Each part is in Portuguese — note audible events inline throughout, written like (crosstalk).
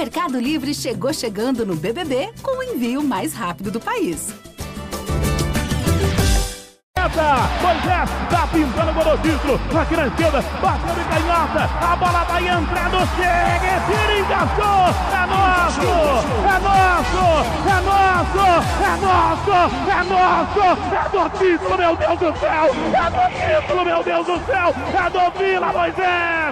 Mercado Livre chegou chegando no BBB com o envio mais rápido do país. Moisés tá pintando o. Aqui na esquerda, bateu de canhota. A bola vai entrando. Chega, tira, encaixou. É nosso, é nosso, é nosso, é nosso, é nosso. É do título, meu Deus do céu. É do título, meu Deus do céu. É do Vila, Moisés.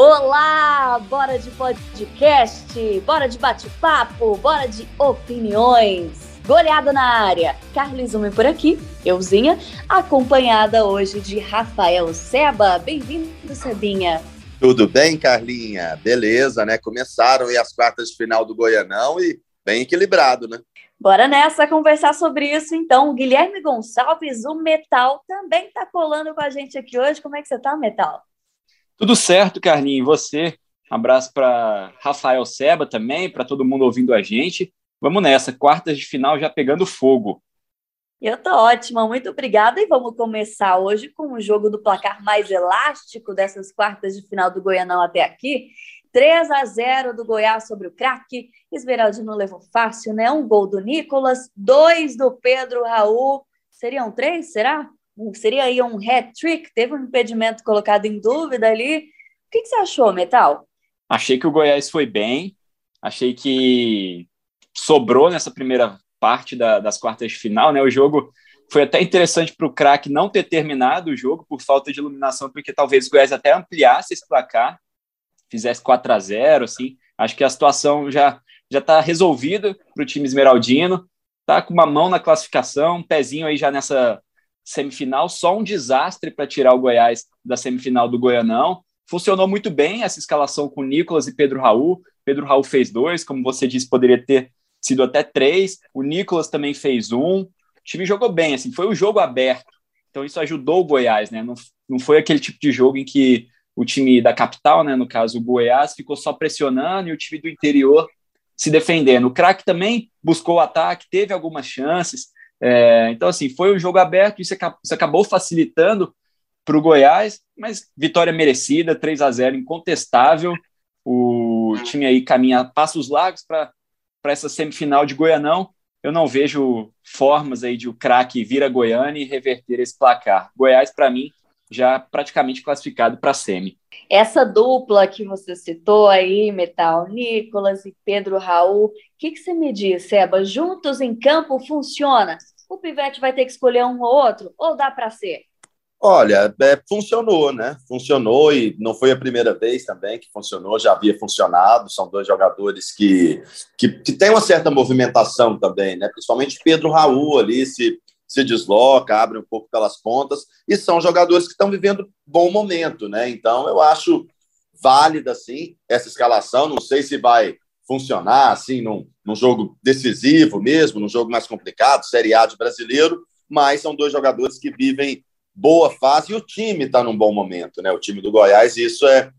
Olá, bora de podcast, bora de bate-papo, bora de opiniões. Goleada na área. Carlos Zume por aqui, euzinha, acompanhada hoje de Rafael Seba. Bem-vindo, Sebinha. Tudo bem, Carlinha? Beleza, né? Começaram aí as quartas de final do Goianão e bem equilibrado, né? Bora nessa conversar sobre isso, então. O Guilherme Gonçalves, o Metal, também está colando com a gente aqui hoje. Como é que você tá, Metal? Tudo certo, Carlinhos. Você? Um abraço para Rafael Seba também, para todo mundo ouvindo a gente. Vamos nessa, quartas de final já pegando fogo. Eu tô ótima, muito obrigada. E vamos começar hoje com o jogo do placar mais elástico dessas quartas de final do Goianão até aqui. 3 a 0 do Goiás sobre o craque. Esmeraldino levou fácil, né? Um gol do Nicolas, dois do Pedro Raul. Seriam três, será? Seria aí um hat-trick, teve um impedimento colocado em dúvida ali. O que, que você achou, Metal? Achei que o Goiás foi bem, achei que sobrou nessa primeira parte da, das quartas de final, né? O jogo foi até interessante para o craque não ter terminado o jogo por falta de iluminação, porque talvez o Goiás até ampliasse esse placar, fizesse 4 a 0 assim. Acho que a situação já já está resolvida para o time esmeraldino, tá com uma mão na classificação, um pezinho aí já nessa semifinal, só um desastre para tirar o Goiás da semifinal do Goianão. Funcionou muito bem essa escalação com Nicolas e Pedro Raul. Pedro Raul fez dois, como você disse, poderia ter sido até três. O Nicolas também fez um. O time jogou bem, assim, foi um jogo aberto. Então isso ajudou o Goiás, né? Não, não foi aquele tipo de jogo em que o time da capital, né, no caso o Goiás, ficou só pressionando e o time do interior se defendendo. O craque também buscou o ataque, teve algumas chances, é, então, assim, foi um jogo aberto, isso, isso acabou facilitando para o Goiás, mas vitória merecida, 3 a 0 incontestável. O time aí caminha passos largos para essa semifinal de Goianão. Eu não vejo formas aí de o craque vir a Goiânia e reverter esse placar. Goiás, para mim, já praticamente classificado para a semi. Essa dupla que você citou aí, Metal, Nicolas e Pedro Raul, o que, que você me diz, Seba? Juntos em campo funciona? O Pivete vai ter que escolher um ou outro? Ou dá para ser? Olha, é, funcionou, né? Funcionou e não foi a primeira vez também que funcionou, já havia funcionado. São dois jogadores que, que, que têm uma certa movimentação também, né? Principalmente Pedro Raul ali se se desloca, abre um pouco pelas pontas, e são jogadores que estão vivendo bom momento, né? Então, eu acho válida, sim, essa escalação. Não sei se vai funcionar, assim, num, num jogo decisivo mesmo, num jogo mais complicado, Série A de brasileiro, mas são dois jogadores que vivem boa fase e o time está num bom momento, né? O time do Goiás, e isso é,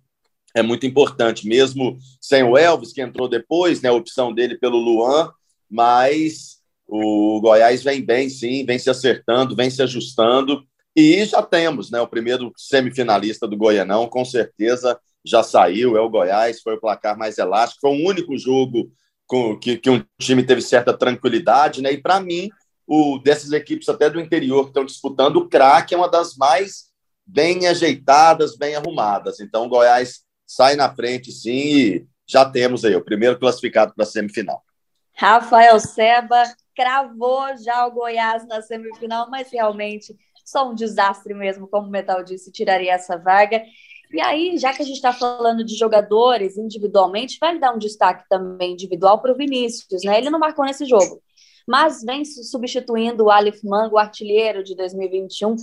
é muito importante, mesmo sem o Elvis, que entrou depois, né? A opção dele pelo Luan, mas o Goiás vem bem, sim, vem se acertando, vem se ajustando. E já temos né, o primeiro semifinalista do Goianão, com certeza já saiu, é o Goiás, foi o placar mais elástico, foi o único jogo com, que, que um time teve certa tranquilidade, né? E para mim, o dessas equipes até do interior que estão disputando, o craque é uma das mais bem ajeitadas, bem arrumadas. Então, o Goiás sai na frente, sim, e já temos aí o primeiro classificado para a semifinal. Rafael Seba, cravou já o Goiás na semifinal, mas realmente só um desastre mesmo, como o Metal disse, tiraria essa vaga. E aí, já que a gente está falando de jogadores individualmente, vai dar um destaque também individual para o Vinícius, né? Ele não marcou nesse jogo, mas vem substituindo o Alif Mango, artilheiro de 2021.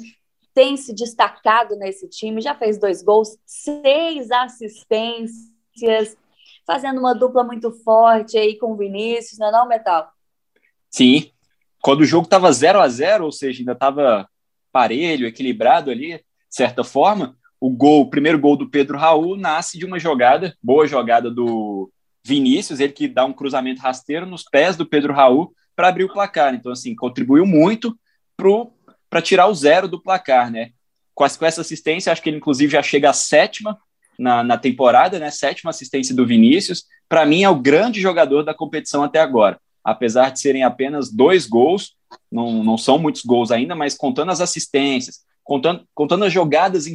tem se destacado nesse time, já fez dois gols, seis assistências, fazendo uma dupla muito forte aí com o Vinícius, não é não, Metal? Sim, quando o jogo estava 0 a 0 ou seja, ainda estava parelho, equilibrado ali, de certa forma, o gol, o primeiro gol do Pedro Raul nasce de uma jogada, boa jogada do Vinícius, ele que dá um cruzamento rasteiro nos pés do Pedro Raul para abrir o placar. Então, assim, contribuiu muito para tirar o zero do placar, né? Com, com essa assistência, acho que ele, inclusive, já chega à sétima na, na temporada, né? Sétima assistência do Vinícius. Para mim, é o grande jogador da competição até agora. Apesar de serem apenas dois gols, não, não são muitos gols ainda, mas contando as assistências, contando, contando as jogadas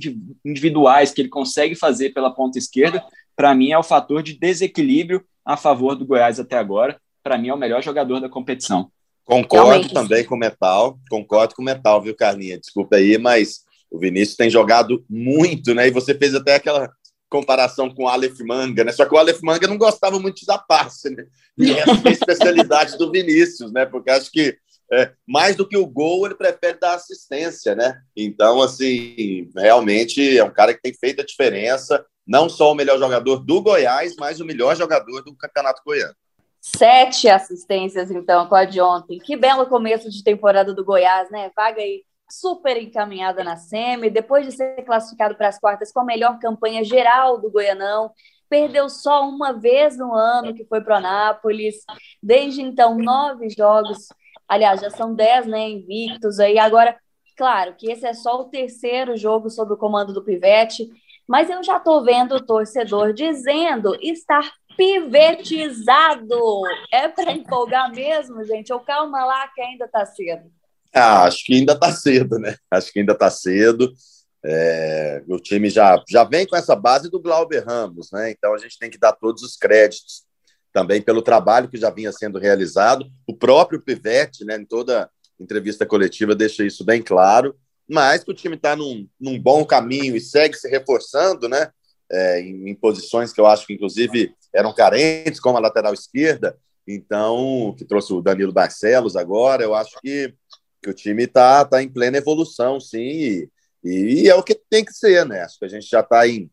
individuais que ele consegue fazer pela ponta esquerda, para mim é o fator de desequilíbrio a favor do Goiás até agora. Para mim é o melhor jogador da competição. Concordo Realmente. também com o Metal, concordo com o Metal, viu, Carlinha? Desculpa aí, mas o Vinícius tem jogado muito, né? E você fez até aquela comparação com o Aleph Manga, né? Só que o Aleph Manga não gostava muito de dar passe, né? E (laughs) essa é a especialidade do Vinícius, né? Porque acho que é, mais do que o gol, ele prefere dar assistência, né? Então, assim, realmente é um cara que tem feito a diferença, não só o melhor jogador do Goiás, mas o melhor jogador do Campeonato Goiano. Sete assistências, então, com a de ontem. Que belo começo de temporada do Goiás, né? Vaga aí super encaminhada na SEMI, depois de ser classificado para as quartas com a melhor campanha geral do Goianão, perdeu só uma vez no ano, que foi para o Anápolis. Desde então, nove jogos Aliás, já são 10, né, invictos aí. Agora, claro que esse é só o terceiro jogo sob o comando do Pivete, mas eu já estou vendo o torcedor dizendo estar pivetizado. É para empolgar mesmo, gente? Ou calma lá que ainda está cedo. Ah, acho que ainda está cedo, né? Acho que ainda está cedo. É, o time já, já vem com essa base do Glauber Ramos, né? Então a gente tem que dar todos os créditos também pelo trabalho que já vinha sendo realizado. O próprio Pivete, né, em toda entrevista coletiva, deixa isso bem claro. Mas que o time está num, num, bom caminho e segue se reforçando, né? É, em, em, posições que eu acho que, inclusive, eram carentes, como a lateral esquerda. Então, que trouxe o Danilo Barcelos agora, eu acho que, que o time está tá em plena evolução, sim, e, e, é o que tem que ser, né? Acho que a gente já está em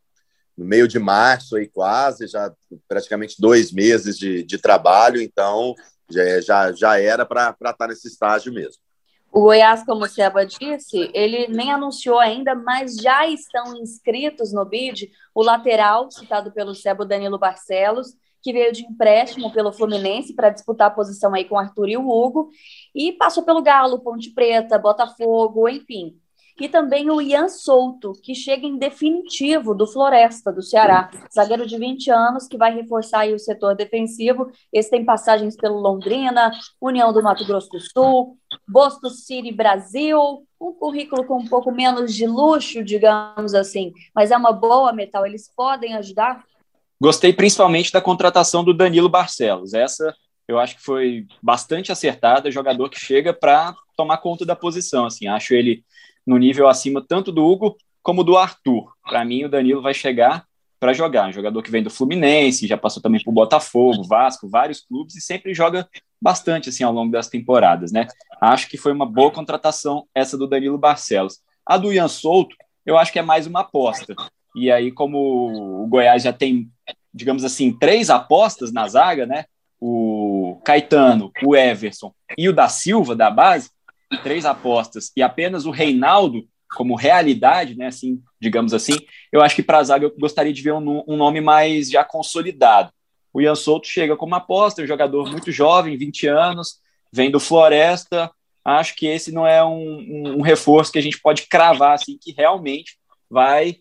no meio de março aí quase, já praticamente dois meses de, de trabalho, então já, já, já era para estar tá nesse estágio mesmo. O Goiás, como o Seba disse, ele nem anunciou ainda, mas já estão inscritos no BID o lateral, citado pelo Seba Danilo Barcelos, que veio de empréstimo pelo Fluminense para disputar a posição aí com o Arthur e o Hugo, e passou pelo Galo, Ponte Preta, Botafogo, enfim e também o Ian Souto, que chega em definitivo do Floresta, do Ceará. Zagueiro de 20 anos, que vai reforçar o setor defensivo. Esse tem passagens pelo Londrina, União do Mato Grosso do Sul, Boston City Brasil, um currículo com um pouco menos de luxo, digamos assim, mas é uma boa metal, eles podem ajudar? Gostei principalmente da contratação do Danilo Barcelos. Essa eu acho que foi bastante acertada, jogador que chega para tomar conta da posição. Assim, acho ele no nível acima tanto do Hugo como do Arthur. Para mim, o Danilo vai chegar para jogar. Um jogador que vem do Fluminense, já passou também por Botafogo, Vasco, vários clubes e sempre joga bastante assim ao longo das temporadas, né? Acho que foi uma boa contratação essa do Danilo Barcelos. A do Ian Souto, eu acho que é mais uma aposta. E aí, como o Goiás já tem, digamos assim, três apostas na zaga, né? O Caetano, o Everson e o da Silva, da base, três apostas e apenas o Reinaldo como realidade, né, assim, digamos assim, eu acho que para a zaga eu gostaria de ver um, um, nome mais já consolidado. O Ian Souto chega como aposta, um jogador muito jovem, 20 anos, vem do Floresta. Acho que esse não é um, um reforço que a gente pode cravar assim que realmente vai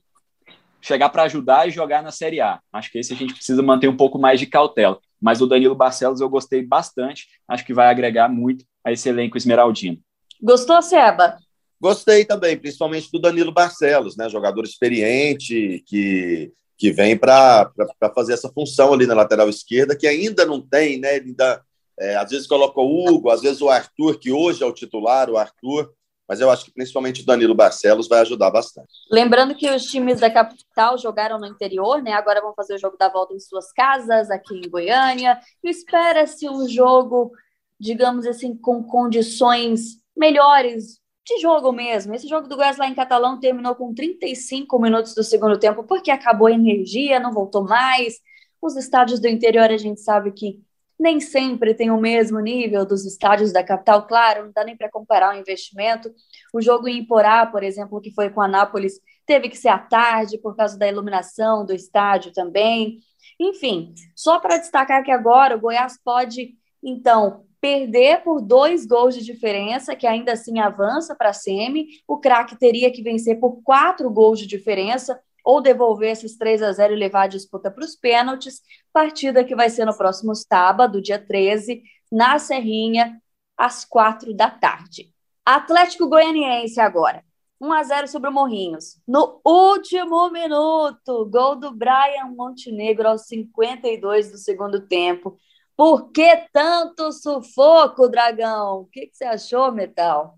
chegar para ajudar e jogar na Série A. Acho que esse a gente precisa manter um pouco mais de cautela. Mas o Danilo Barcelos eu gostei bastante, acho que vai agregar muito a esse elenco esmeraldino. Gostou, Seba? Gostei também, principalmente do Danilo Barcelos, né? Jogador experiente que, que vem para fazer essa função ali na lateral esquerda, que ainda não tem, né? Ele ainda, é, às vezes coloca o Hugo, às vezes o Arthur, que hoje é o titular, o Arthur, mas eu acho que principalmente o Danilo Barcelos vai ajudar bastante. Lembrando que os times da capital jogaram no interior, né? Agora vão fazer o jogo da volta em suas casas, aqui em Goiânia. Espera-se um jogo, digamos assim, com condições melhores de jogo mesmo. Esse jogo do Goiás lá em Catalão terminou com 35 minutos do segundo tempo, porque acabou a energia, não voltou mais. Os estádios do interior a gente sabe que nem sempre tem o mesmo nível dos estádios da capital, claro, não dá nem para comparar o investimento. O jogo em Porá, por exemplo, que foi com a Nápoles, teve que ser à tarde por causa da iluminação do estádio também. Enfim, só para destacar que agora o Goiás pode, então, perder por dois gols de diferença, que ainda assim avança para a semi. O craque teria que vencer por quatro gols de diferença ou devolver esses 3 a 0 e levar a disputa para os pênaltis. Partida que vai ser no próximo sábado, dia 13, na Serrinha, às quatro da tarde. Atlético Goianiense agora. 1 a 0 sobre o Morrinhos. No último minuto, gol do Brian Montenegro aos 52 do segundo tempo. Por que tanto sufoco, Dragão? O que, que você achou, Metal?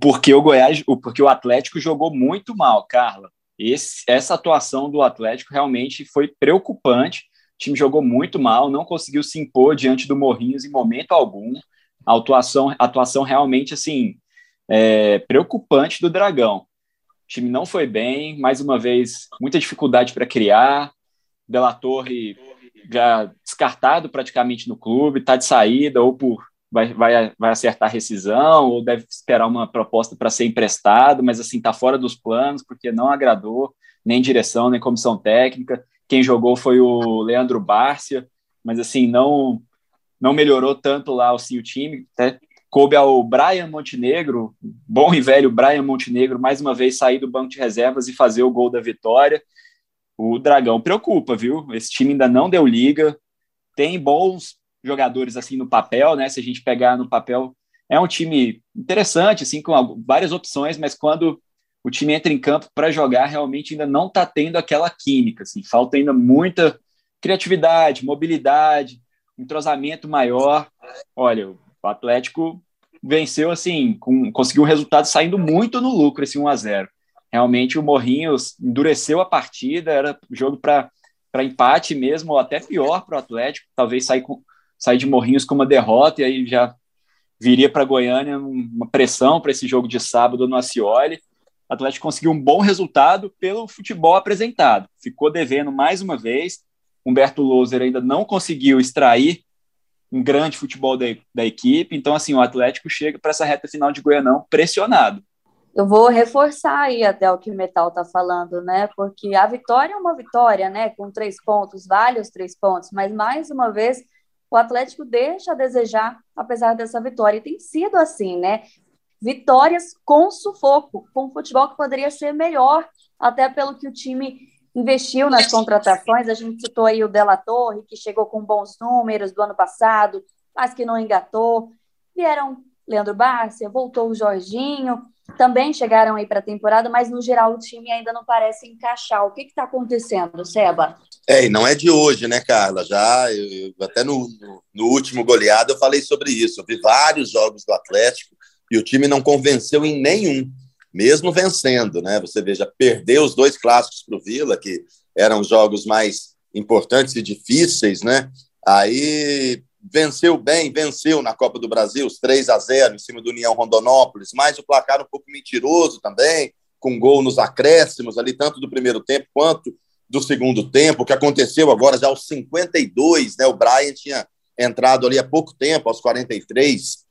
Porque o Goiás, porque o Atlético jogou muito mal, Carla. Esse, essa atuação do Atlético realmente foi preocupante. O time jogou muito mal, não conseguiu se impor diante do Morrinhos em momento algum. A atuação, atuação realmente assim é, preocupante do Dragão. O time não foi bem, mais uma vez, muita dificuldade para criar. Della Torre já descartado praticamente no clube, está de saída ou por vai, vai, vai acertar rescisão ou deve esperar uma proposta para ser emprestado, mas assim está fora dos planos porque não agradou nem direção nem comissão técnica. Quem jogou foi o Leandro Bárcia, mas assim não não melhorou tanto lá assim, o time. Até coube ao Brian Montenegro, bom e velho Brian Montenegro, mais uma vez sair do banco de reservas e fazer o gol da vitória. O Dragão preocupa, viu? Esse time ainda não deu liga, tem bons jogadores assim no papel, né? Se a gente pegar no papel, é um time interessante, assim, com várias opções, mas quando o time entra em campo para jogar, realmente ainda não está tendo aquela química, assim, falta ainda muita criatividade, mobilidade, entrosamento maior. Olha, o Atlético venceu assim, com, conseguiu um resultado saindo muito no lucro esse 1 a 0. Realmente o Morrinhos endureceu a partida, era jogo para empate mesmo, ou até pior para o Atlético, talvez sair, com, sair de Morrinhos com uma derrota e aí já viria para Goiânia uma pressão para esse jogo de sábado no Acioli. O Atlético conseguiu um bom resultado pelo futebol apresentado. Ficou devendo mais uma vez. Humberto Loser ainda não conseguiu extrair um grande futebol da, da equipe. Então, assim, o Atlético chega para essa reta final de Goianão pressionado. Eu vou reforçar aí até o que o Metal está falando, né? Porque a vitória é uma vitória, né? Com três pontos, vale os três pontos, mas mais uma vez o Atlético deixa a desejar, apesar dessa vitória. E tem sido assim, né? Vitórias com sufoco, com futebol que poderia ser melhor, até pelo que o time investiu nas contratações. A gente citou aí o Della Torre, que chegou com bons números do ano passado, mas que não engatou. Vieram Leandro Bárcia, voltou o Jorginho, também chegaram aí para a temporada, mas no geral o time ainda não parece encaixar. O que está acontecendo, Seba? É, e não é de hoje, né, Carla? Já, eu, até no, no, no, último goleado eu falei sobre isso. Eu vi vários jogos do Atlético e o time não convenceu em nenhum, mesmo vencendo, né? Você veja, perdeu os dois clássicos para o Vila, que eram jogos mais importantes e difíceis, né? Aí venceu bem, venceu na Copa do Brasil, os 3 a 0 em cima do União Rondonópolis, mas o placar um pouco mentiroso também, com gol nos acréscimos ali, tanto do primeiro tempo quanto do segundo tempo, que aconteceu agora já aos 52, né? O Brian tinha entrado ali há pouco tempo, aos 43,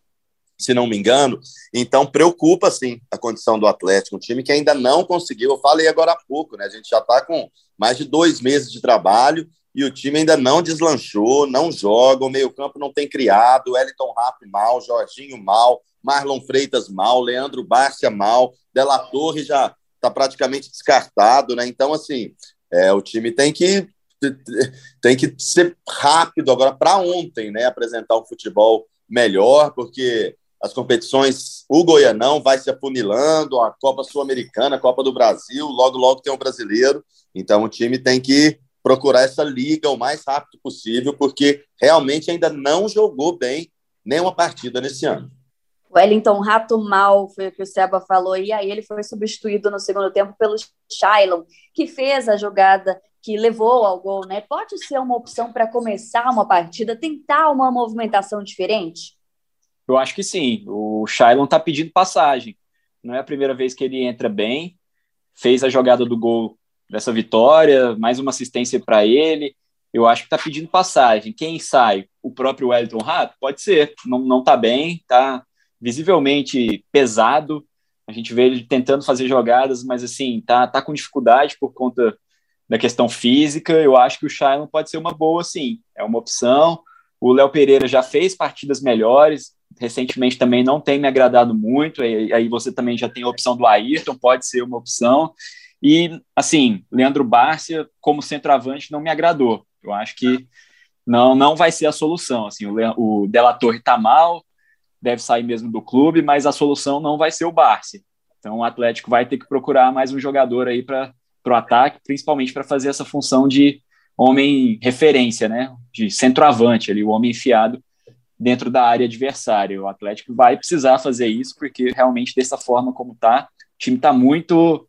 se não me engano. Então preocupa sim a condição do Atlético, um time que ainda não conseguiu. Eu falei agora há pouco, né? A gente já está com mais de dois meses de trabalho e o time ainda não deslanchou, não joga, o meio-campo não tem criado, Wellington Rapp mal, Jorginho mal, Marlon Freitas mal, Leandro Bárcia mal, Della Torre já está praticamente descartado, né? Então, assim, é, o time tem que tem que ser rápido agora para ontem, né? Apresentar um futebol melhor, porque as competições, o Goianão vai se afunilando, a Copa Sul-Americana, a Copa do Brasil, logo, logo tem um brasileiro. Então o time tem que procurar essa liga o mais rápido possível, porque realmente ainda não jogou bem nenhuma partida nesse ano. Wellington Rato mal, foi o que o Seba falou, e aí ele foi substituído no segundo tempo pelo Shailon, que fez a jogada que levou ao gol, né? Pode ser uma opção para começar uma partida, tentar uma movimentação diferente? Eu acho que sim. O Shailon está pedindo passagem. não é a primeira vez que ele entra bem, fez a jogada do gol dessa vitória, mais uma assistência para ele. Eu acho que está pedindo passagem. Quem sai? O próprio Wellington Rato? Pode ser. Não, não tá bem, tá visivelmente pesado. A gente vê ele tentando fazer jogadas, mas assim, tá, tá com dificuldade por conta da questão física. Eu acho que o Shailon pode ser uma boa, sim. É uma opção. O Léo Pereira já fez partidas melhores, recentemente também não tem me agradado muito. Aí você também já tem a opção do Ayrton, pode ser uma opção. E, assim, Leandro Bárcia, como centroavante, não me agradou. Eu acho que não não vai ser a solução. Assim, o, o Della Torre está mal, deve sair mesmo do clube, mas a solução não vai ser o Bárcia. Então, o Atlético vai ter que procurar mais um jogador aí para o ataque, principalmente para fazer essa função de homem referência, né? De centroavante, ali, o homem enfiado dentro da área adversária. O Atlético vai precisar fazer isso, porque realmente dessa forma como está, o time está muito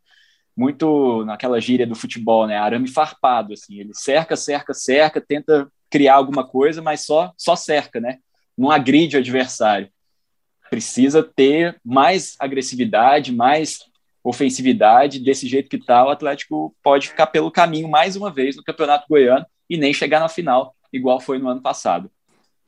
muito naquela gíria do futebol, né? Arame farpado, assim. Ele cerca, cerca, cerca, tenta criar alguma coisa, mas só só cerca, né? Não agride o adversário. Precisa ter mais agressividade, mais ofensividade. Desse jeito que está, o Atlético pode ficar pelo caminho mais uma vez no Campeonato Goiano e nem chegar na final, igual foi no ano passado.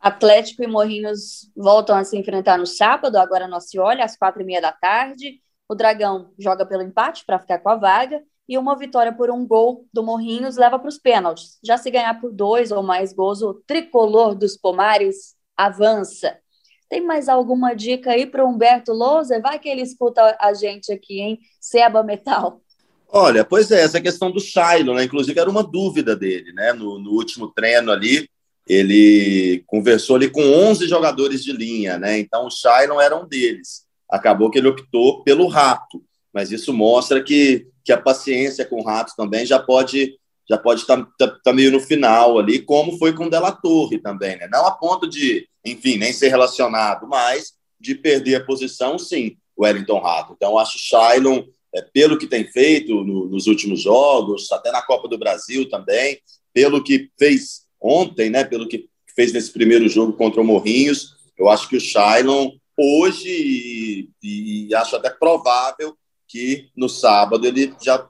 Atlético e Morrinhos voltam a se enfrentar no sábado, agora no Osceola, às quatro e meia da tarde. O Dragão joga pelo empate para ficar com a vaga e uma vitória por um gol do Morrinhos leva para os pênaltis. Já se ganhar por dois ou mais gols, o tricolor dos Pomares avança. Tem mais alguma dica aí para o Humberto Lousa? Vai que ele escuta a gente aqui, hein? Seba Metal. Olha, pois é, essa questão do Shiloh, né? Inclusive era uma dúvida dele, né? No, no último treino ali, ele conversou ali com 11 jogadores de linha, né? Então o Shailon era um deles. Acabou que ele optou pelo Rato, mas isso mostra que, que a paciência com o Rato também já pode já pode estar tá, tá, tá meio no final ali, como foi com o Della Torre também, né? Não a ponto de, enfim, nem ser relacionado, mas de perder a posição, sim, o Wellington Rato. Então, acho o Shailon, é, pelo que tem feito no, nos últimos jogos, até na Copa do Brasil também, pelo que fez ontem, né, pelo que fez nesse primeiro jogo contra o Morrinhos, eu acho que o Shailon hoje, e, e acho até provável que no sábado ele já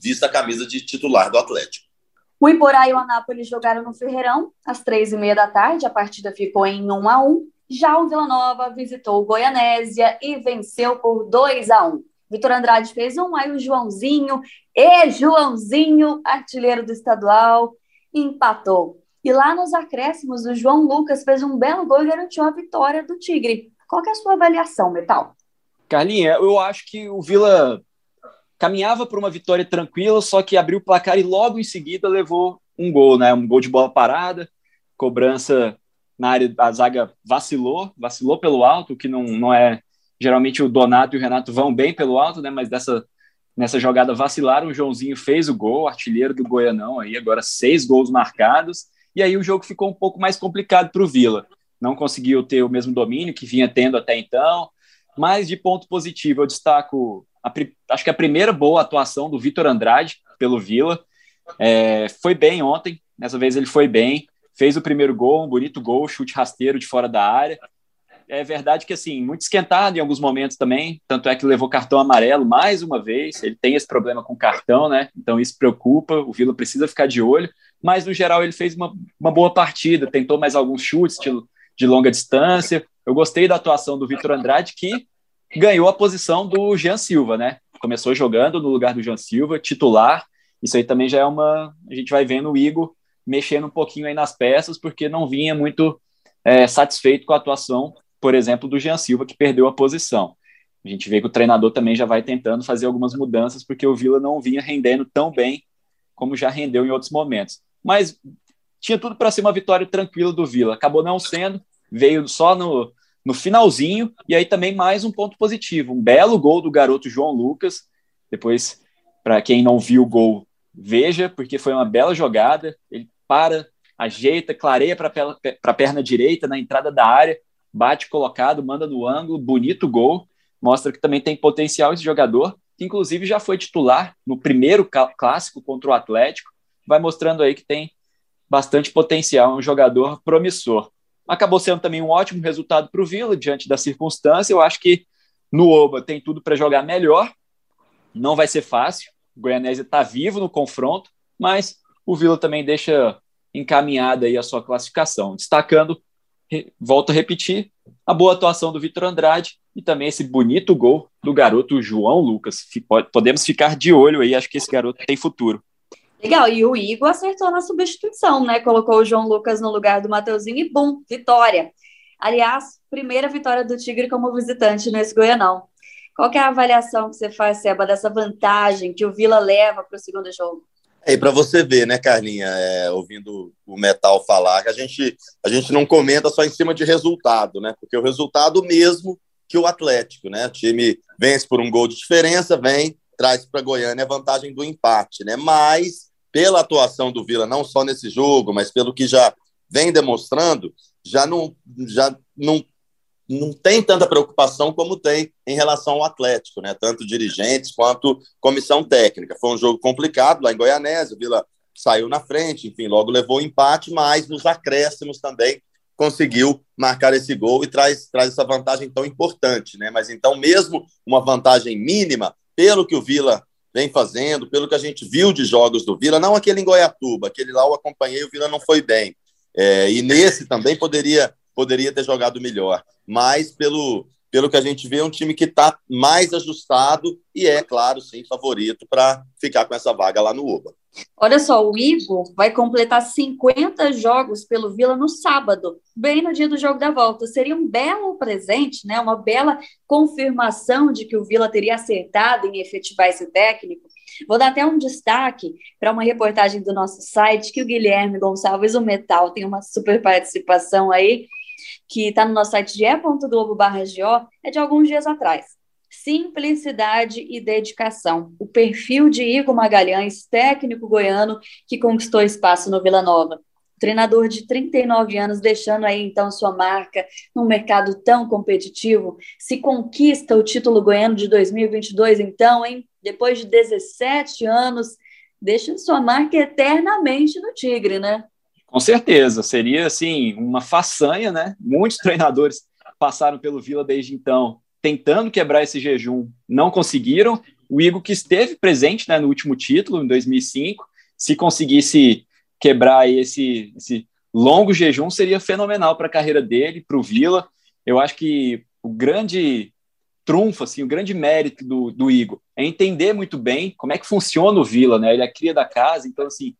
vista a camisa de titular do Atlético. O Iporá e o Anápolis jogaram no Ferreirão às três e meia da tarde. A partida ficou em 1 a 1. Já o Vila Nova visitou o Goianésia e venceu por 2 a 1. Vitor Andrade fez um, aí o Joãozinho, e Joãozinho, artilheiro do estadual, empatou. E lá nos acréscimos, o João Lucas fez um belo gol e garantiu a vitória do Tigre. Qual é a sua avaliação, Metal? Carlinha, eu acho que o Vila caminhava para uma vitória tranquila, só que abriu o placar e logo em seguida levou um gol, né? Um gol de bola parada, cobrança na área, a zaga vacilou, vacilou pelo alto, que não, não é. Geralmente o Donato e o Renato vão bem pelo alto, né? Mas dessa Nessa jogada vacilaram, o Joãozinho fez o gol, artilheiro do Goianão aí, agora seis gols marcados, e aí o jogo ficou um pouco mais complicado para o Vila. Não conseguiu ter o mesmo domínio que vinha tendo até então, mas de ponto positivo eu destaco, a, acho que a primeira boa atuação do Vitor Andrade pelo Vila, é, foi bem ontem, dessa vez ele foi bem, fez o primeiro gol, um bonito gol, chute rasteiro de fora da área, é verdade que, assim, muito esquentado em alguns momentos também, tanto é que levou cartão amarelo mais uma vez, ele tem esse problema com cartão, né, então isso preocupa, o Vila precisa ficar de olho, mas no geral ele fez uma, uma boa partida, tentou mais alguns chutes de, de longa distância, eu gostei da atuação do Vitor Andrade, que ganhou a posição do Jean Silva, né, começou jogando no lugar do Jean Silva, titular, isso aí também já é uma, a gente vai vendo o Igor mexendo um pouquinho aí nas peças, porque não vinha muito é, satisfeito com a atuação por exemplo, do Jean Silva, que perdeu a posição. A gente vê que o treinador também já vai tentando fazer algumas mudanças, porque o Vila não vinha rendendo tão bem como já rendeu em outros momentos. Mas tinha tudo para ser uma vitória tranquila do Vila. Acabou não sendo, veio só no, no finalzinho, e aí também mais um ponto positivo. Um belo gol do garoto João Lucas. Depois, para quem não viu o gol, veja, porque foi uma bela jogada. Ele para, ajeita, clareia para a perna direita na entrada da área bate colocado, manda no ângulo, bonito gol, mostra que também tem potencial esse jogador, que inclusive já foi titular no primeiro clássico contra o Atlético, vai mostrando aí que tem bastante potencial, um jogador promissor. Acabou sendo também um ótimo resultado para o Vila, diante da circunstância, eu acho que no Oba tem tudo para jogar melhor. Não vai ser fácil. O Goianésia está vivo no confronto, mas o Vila também deixa encaminhada aí a sua classificação, destacando, volto a repetir, a boa atuação do Vitor Andrade e também esse bonito gol do garoto João Lucas. Podemos ficar de olho aí, acho que esse garoto tem futuro. Legal, e o Igor acertou na substituição, né? Colocou o João Lucas no lugar do Mateuzinho e bum, vitória. Aliás, primeira vitória do Tigre como visitante nesse Goianão. Qual é a avaliação que você faz, Seba, dessa vantagem que o Vila leva para o segundo jogo? É, para você ver, né, Carlinha, é, ouvindo o Metal falar, que a gente, a gente não comenta só em cima de resultado, né? Porque o resultado mesmo que o Atlético, né? O time vence por um gol de diferença, vem, traz para Goiânia a vantagem do empate, né? Mas pela atuação do Vila, não só nesse jogo, mas pelo que já vem demonstrando, já não, já não não tem tanta preocupação como tem em relação ao Atlético, né? Tanto dirigentes quanto comissão técnica. Foi um jogo complicado lá em Goianésia, o Vila saiu na frente, enfim, logo levou o empate, mas nos acréscimos também conseguiu marcar esse gol e traz, traz essa vantagem tão importante, né? Mas então, mesmo uma vantagem mínima, pelo que o Vila vem fazendo, pelo que a gente viu de jogos do Vila, não aquele em Goiatuba, aquele lá eu acompanhei, o Vila não foi bem. É, e nesse também poderia poderia ter jogado melhor. Mas, pelo, pelo que a gente vê, é um time que está mais ajustado e é, claro, sim, favorito para ficar com essa vaga lá no Oba. Olha só, o Igor vai completar 50 jogos pelo Vila no sábado, bem no dia do jogo da volta. Seria um belo presente, né? uma bela confirmação de que o Vila teria acertado em efetivar esse técnico. Vou dar até um destaque para uma reportagem do nosso site, que o Guilherme Gonçalves, o Metal, tem uma super participação aí que está no nosso site ge.globo é de alguns dias atrás. Simplicidade e dedicação. O perfil de Igor Magalhães, técnico goiano que conquistou espaço no Vila Nova. Treinador de 39 anos, deixando aí então sua marca num mercado tão competitivo. Se conquista o título goiano de 2022, então, hein? Depois de 17 anos, deixa sua marca eternamente no Tigre, né? Com certeza, seria assim uma façanha, né? Muitos treinadores passaram pelo Vila desde então, tentando quebrar esse jejum, não conseguiram. O Igor que esteve presente né, no último título, em 2005, se conseguisse quebrar esse, esse longo jejum, seria fenomenal para a carreira dele, para o Vila. Eu acho que o grande trunfo, assim, o grande mérito do, do Igor é entender muito bem como é que funciona o Vila, né? Ele é cria da casa, então, assim,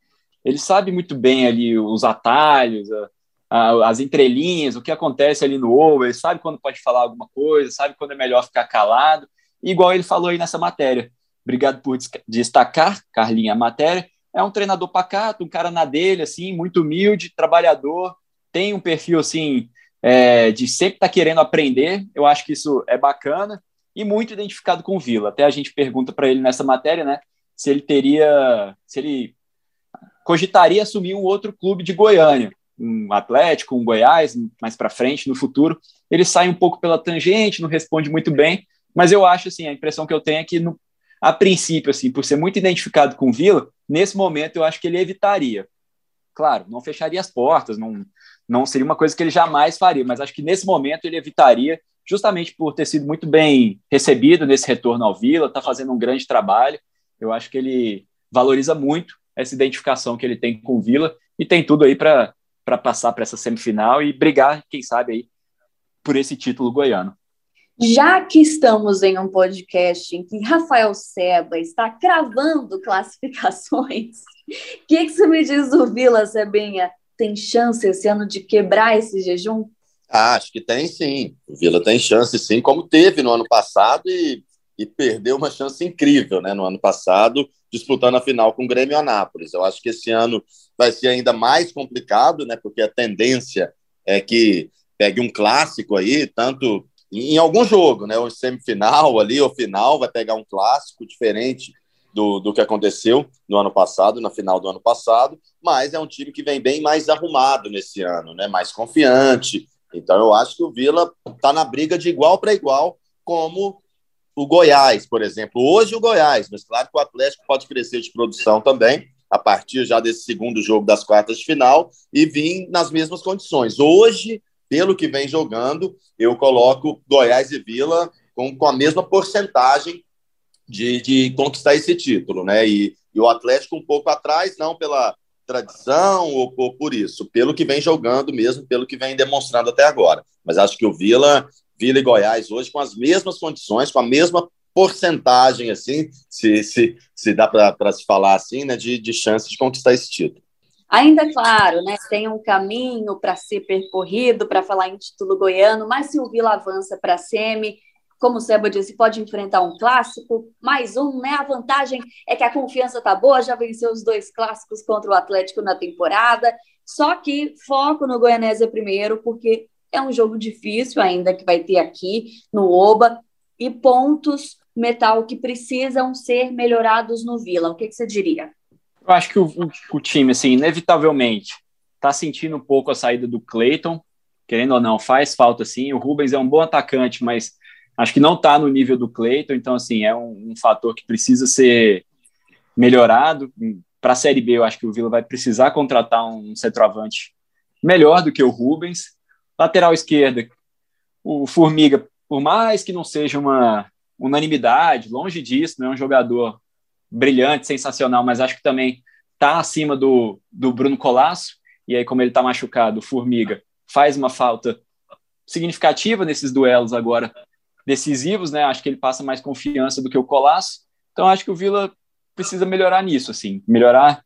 ele sabe muito bem ali os atalhos, a, a, as entrelinhas, o que acontece ali no over, ele sabe quando pode falar alguma coisa, sabe quando é melhor ficar calado, igual ele falou aí nessa matéria. Obrigado por destacar, Carlinha, a matéria. É um treinador pacato, um cara na dele, assim, muito humilde, trabalhador, tem um perfil, assim, é, de sempre estar tá querendo aprender. Eu acho que isso é bacana e muito identificado com o Vila. Até a gente pergunta para ele nessa matéria, né, se ele teria, se ele cogitaria assumir um outro clube de Goiânia, um Atlético, um Goiás, mais para frente, no futuro. Ele sai um pouco pela tangente, não responde muito bem, mas eu acho, assim, a impressão que eu tenho é que, no, a princípio, assim, por ser muito identificado com o Vila, nesse momento eu acho que ele evitaria. Claro, não fecharia as portas, não, não seria uma coisa que ele jamais faria, mas acho que nesse momento ele evitaria, justamente por ter sido muito bem recebido nesse retorno ao Vila, está fazendo um grande trabalho. Eu acho que ele valoriza muito essa identificação que ele tem com o Vila e tem tudo aí para passar para essa semifinal e brigar, quem sabe, aí por esse título goiano. Já que estamos em um podcast em que Rafael Seba está cravando classificações, o (laughs) que, que você me diz do Vila, Sebinha? Tem chance esse ano de quebrar esse jejum? Ah, acho que tem sim. O Vila tem chance sim, como teve no ano passado e, e perdeu uma chance incrível né, no ano passado disputando a final com o Grêmio Anápolis. Eu acho que esse ano vai ser ainda mais complicado, né? Porque a tendência é que pegue um clássico aí, tanto em algum jogo, né? O semifinal ali, ou final, vai pegar um clássico diferente do, do que aconteceu no ano passado, na final do ano passado, mas é um time que vem bem mais arrumado nesse ano, né? Mais confiante. Então eu acho que o Vila está na briga de igual para igual, como o Goiás, por exemplo. Hoje o Goiás, mas claro que o Atlético pode crescer de produção também, a partir já desse segundo jogo das quartas de final, e vir nas mesmas condições. Hoje, pelo que vem jogando, eu coloco Goiás e Vila com, com a mesma porcentagem de, de conquistar esse título, né? E, e o Atlético um pouco atrás, não pela tradição ou por, por isso, pelo que vem jogando mesmo, pelo que vem demonstrando até agora. Mas acho que o Vila, Vila e Goiás hoje com as mesmas condições, com a mesma porcentagem, assim, se, se, se dá para se falar assim, né, de, de chance de conquistar esse título. Ainda claro, né, tem um caminho para ser percorrido para falar em título goiano, mas se o Vila avança para a semi, como o Seba disse, pode enfrentar um clássico, mais um, né? A vantagem é que a confiança tá boa, já venceu os dois clássicos contra o Atlético na temporada. Só que foco no Goianésia primeiro, porque é um jogo difícil ainda que vai ter aqui no Oba e pontos metal que precisam ser melhorados no Vila. O que, que você diria? Eu acho que o, o, time, assim, inevitavelmente está sentindo um pouco a saída do Clayton, querendo ou não, faz falta sim. O Rubens é um bom atacante, mas acho que não está no nível do Cleiton, então assim, é um, um fator que precisa ser melhorado. Para a Série B, eu acho que o Vila vai precisar contratar um centroavante melhor do que o Rubens. Lateral esquerda, o Formiga, por mais que não seja uma unanimidade, longe disso, não é um jogador brilhante, sensacional, mas acho que também está acima do, do Bruno Colasso, e aí como ele está machucado, o Formiga faz uma falta significativa nesses duelos agora decisivos, né? Acho que ele passa mais confiança do que o Colasso. Então acho que o Vila precisa melhorar nisso, assim, melhorar,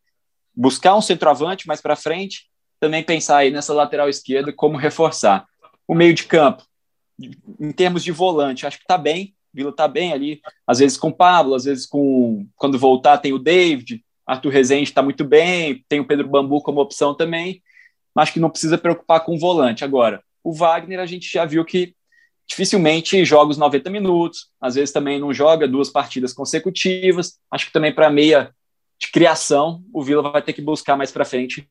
buscar um centroavante mais para frente, também pensar aí nessa lateral esquerda como reforçar. O meio de campo, em termos de volante, acho que está bem. Vila está bem ali, às vezes com o Pablo, às vezes com quando voltar tem o David, Arthur Rezende está muito bem, tem o Pedro Bambu como opção também. Acho que não precisa preocupar com o volante agora. O Wagner a gente já viu que dificilmente joga os 90 minutos, às vezes também não joga duas partidas consecutivas. Acho que também para meia de criação, o Vila vai ter que buscar mais para frente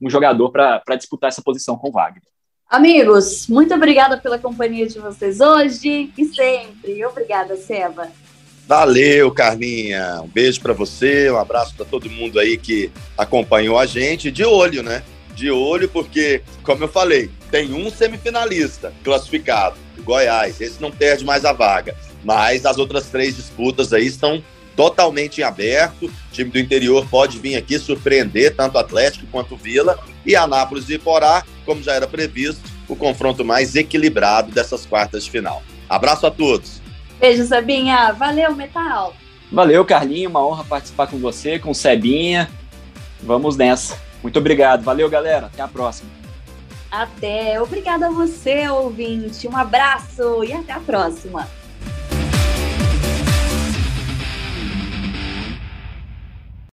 um jogador para disputar essa posição com o Wagner. Amigos, muito obrigada pela companhia de vocês hoje e sempre. Obrigada, Seba. Valeu, Carlinha. Um beijo para você, um abraço para todo mundo aí que acompanhou a gente. De olho, né? De olho, porque, como eu falei, tem um semifinalista classificado, o Goiás. Esse não perde mais a vaga. Mas as outras três disputas aí estão totalmente em aberto. O time do interior pode vir aqui surpreender tanto Atlético quanto Vila. E Anápolis e Iporá, como já era previsto, o confronto mais equilibrado dessas quartas de final. Abraço a todos. Beijo, Sebinha. Valeu, Metal. Valeu, Carlinho. Uma honra participar com você, com o Sebinha. Vamos nessa. Muito obrigado. Valeu, galera. Até a próxima. Até. Obrigada a você, ouvinte. Um abraço e até a próxima.